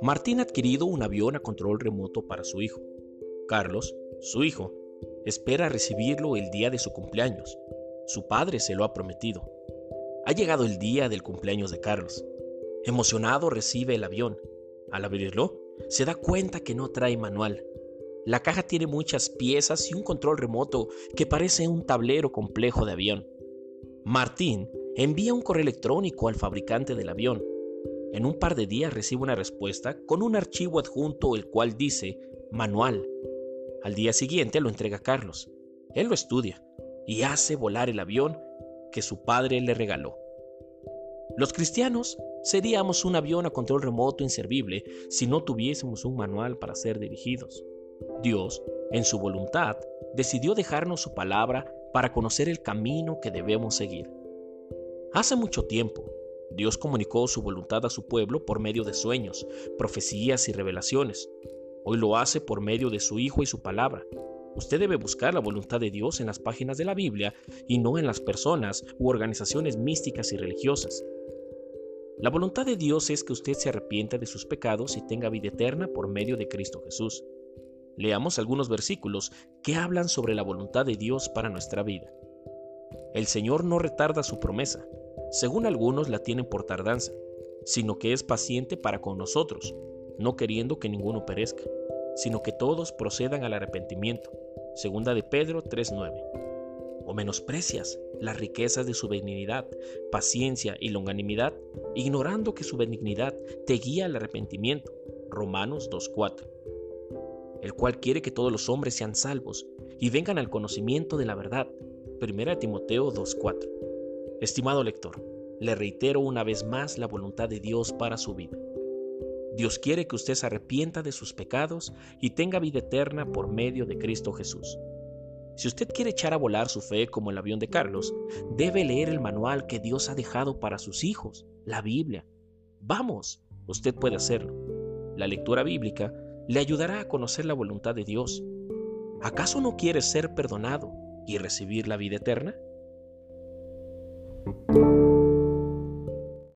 Martín ha adquirido un avión a control remoto para su hijo. Carlos, su hijo, espera recibirlo el día de su cumpleaños. Su padre se lo ha prometido. Ha llegado el día del cumpleaños de Carlos. Emocionado recibe el avión. Al abrirlo, se da cuenta que no trae manual. La caja tiene muchas piezas y un control remoto que parece un tablero complejo de avión. Martín envía un correo electrónico al fabricante del avión en un par de días recibe una respuesta con un archivo adjunto el cual dice manual. Al día siguiente lo entrega a Carlos. Él lo estudia y hace volar el avión que su padre le regaló. Los cristianos seríamos un avión a control remoto inservible si no tuviésemos un manual para ser dirigidos. Dios, en su voluntad, decidió dejarnos su palabra para conocer el camino que debemos seguir. Hace mucho tiempo, Dios comunicó su voluntad a su pueblo por medio de sueños, profecías y revelaciones. Hoy lo hace por medio de su Hijo y su palabra. Usted debe buscar la voluntad de Dios en las páginas de la Biblia y no en las personas u organizaciones místicas y religiosas. La voluntad de Dios es que usted se arrepienta de sus pecados y tenga vida eterna por medio de Cristo Jesús. Leamos algunos versículos que hablan sobre la voluntad de Dios para nuestra vida. El Señor no retarda su promesa, según algunos la tienen por tardanza, sino que es paciente para con nosotros, no queriendo que ninguno perezca, sino que todos procedan al arrepentimiento. Segunda de Pedro 3:9. O menosprecias las riquezas de su benignidad, paciencia y longanimidad, ignorando que su benignidad te guía al arrepentimiento. Romanos 2:4. El cual quiere que todos los hombres sean salvos y vengan al conocimiento de la verdad. Primera Timoteo 2:4. Estimado lector, le reitero una vez más la voluntad de Dios para su vida. Dios quiere que usted se arrepienta de sus pecados y tenga vida eterna por medio de Cristo Jesús. Si usted quiere echar a volar su fe como el avión de Carlos, debe leer el manual que Dios ha dejado para sus hijos, la Biblia. Vamos, usted puede hacerlo. La lectura bíblica le ayudará a conocer la voluntad de Dios. ¿Acaso no quiere ser perdonado y recibir la vida eterna?